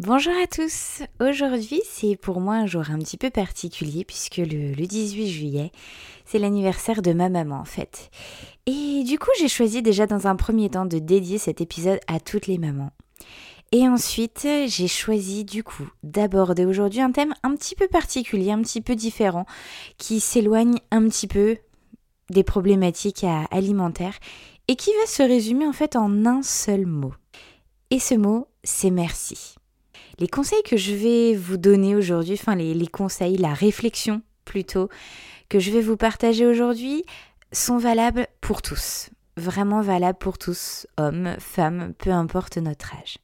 Bonjour à tous. Aujourd'hui, c'est pour moi un jour un petit peu particulier puisque le, le 18 juillet, c'est l'anniversaire de ma maman en fait. Et du coup, j'ai choisi déjà dans un premier temps de dédier cet épisode à toutes les mamans. Et ensuite, j'ai choisi du coup d'aborder aujourd'hui un thème un petit peu particulier, un petit peu différent, qui s'éloigne un petit peu des problématiques alimentaires et qui va se résumer en fait en un seul mot. Et ce mot, c'est merci. Les conseils que je vais vous donner aujourd'hui, enfin les, conseils, la réflexion plutôt, que je vais vous partager aujourd'hui, sont valables pour tous. Vraiment valables pour tous, hommes, femmes, peu importe notre âge.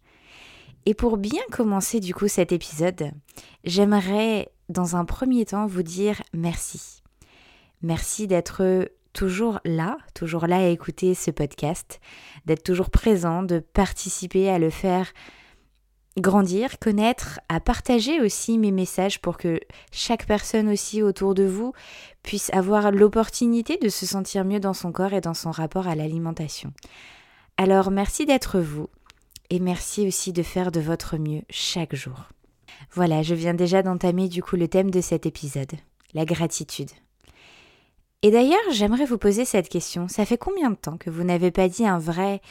Et pour bien commencer du coup cet épisode, j'aimerais dans un premier temps vous dire merci. Merci d'être toujours là, toujours là à écouter ce podcast, d'être toujours présent, de participer à le faire grandir, connaître, à partager aussi mes messages pour que chaque personne aussi autour de vous puisse avoir l'opportunité de se sentir mieux dans son corps et dans son rapport à l'alimentation. Alors merci d'être vous et merci aussi de faire de votre mieux chaque jour. Voilà, je viens déjà d'entamer du coup le thème de cet épisode, la gratitude. Et d'ailleurs, j'aimerais vous poser cette question. Ça fait combien de temps que vous n'avez pas dit un vrai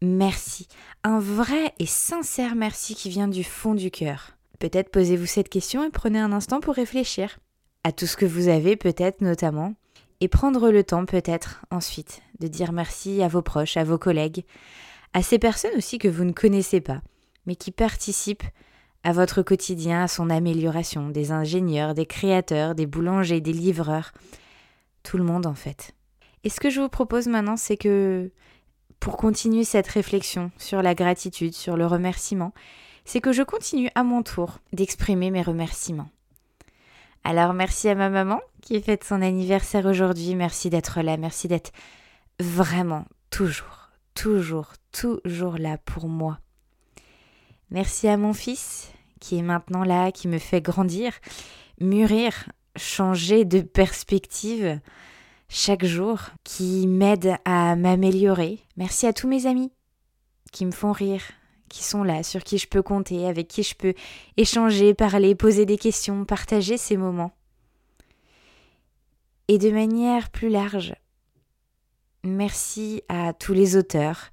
merci, un vrai et sincère merci qui vient du fond du cœur. Peut-être posez-vous cette question et prenez un instant pour réfléchir à tout ce que vous avez, peut-être notamment, et prendre le temps peut-être ensuite de dire merci à vos proches, à vos collègues, à ces personnes aussi que vous ne connaissez pas, mais qui participent à votre quotidien, à son amélioration, des ingénieurs, des créateurs, des boulangers, des livreurs, tout le monde en fait. Et ce que je vous propose maintenant, c'est que pour continuer cette réflexion sur la gratitude, sur le remerciement, c'est que je continue à mon tour d'exprimer mes remerciements. Alors merci à ma maman qui fête son anniversaire aujourd'hui, merci d'être là, merci d'être vraiment toujours, toujours, toujours là pour moi. Merci à mon fils qui est maintenant là, qui me fait grandir, mûrir, changer de perspective chaque jour, qui m'aide à m'améliorer. Merci à tous mes amis qui me font rire, qui sont là, sur qui je peux compter, avec qui je peux échanger, parler, poser des questions, partager ces moments. Et de manière plus large, merci à tous les auteurs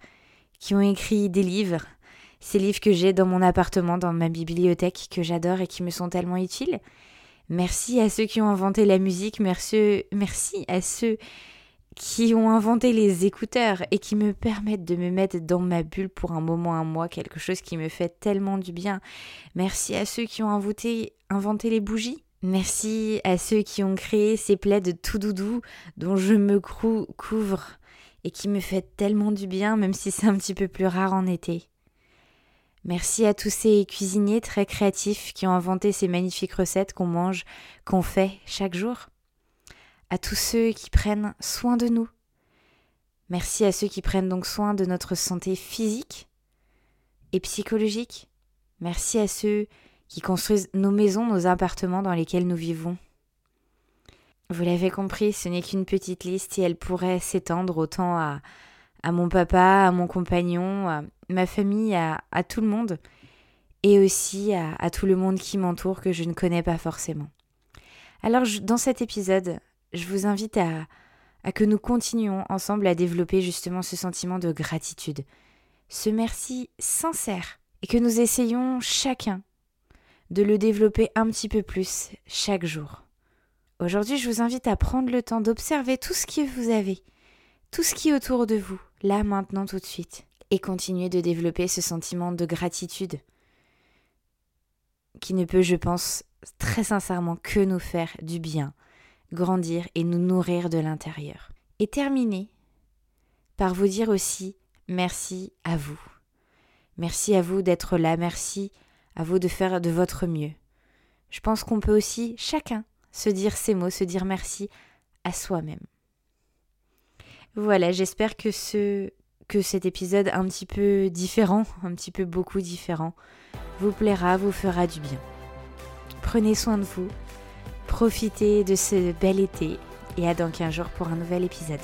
qui ont écrit des livres, ces livres que j'ai dans mon appartement, dans ma bibliothèque, que j'adore et qui me sont tellement utiles. Merci à ceux qui ont inventé la musique, merci, à ceux qui ont inventé les écouteurs et qui me permettent de me mettre dans ma bulle pour un moment, un mois, quelque chose qui me fait tellement du bien. Merci à ceux qui ont inventé, les bougies. Merci à ceux qui ont créé ces plaids tout doudou dont je me couvre et qui me fait tellement du bien, même si c'est un petit peu plus rare en été. Merci à tous ces cuisiniers très créatifs qui ont inventé ces magnifiques recettes qu'on mange, qu'on fait chaque jour. À tous ceux qui prennent soin de nous. Merci à ceux qui prennent donc soin de notre santé physique et psychologique. Merci à ceux qui construisent nos maisons, nos appartements dans lesquels nous vivons. Vous l'avez compris, ce n'est qu'une petite liste et elle pourrait s'étendre autant à, à mon papa, à mon compagnon, à ma famille, à, tout le monde, et aussi à, tout le monde qui m'entoure que je ne connais pas forcément. Alors dans cet épisode, je vous invite à, à que nous continuions ensemble à développer justement ce sentiment de gratitude, ce merci sincère, et que nous essayons chacun de le développer un petit peu plus chaque jour. Aujourd'hui, je vous invite à prendre le temps d'observer tout ce que vous avez, tout ce qui est autour de vous, là, maintenant, tout de suite, et continuer de développer ce sentiment de gratitude qui ne peut, je pense, très sincèrement que nous faire du bien, grandir et nous nourrir de l'intérieur. Et terminer par vous dire aussi merci à vous. Merci à vous d'être là, merci À vous de faire de votre mieux. Je pense qu'on peut aussi, chacun, se dire ces mots, se dire merci à soi-même. Voilà, j'espère que ce que cet épisode un petit peu différent, un petit peu beaucoup différent, vous plaira, vous fera du bien. Prenez soin de vous, profitez de ce bel été et à dans 15 jours pour un nouvel épisode.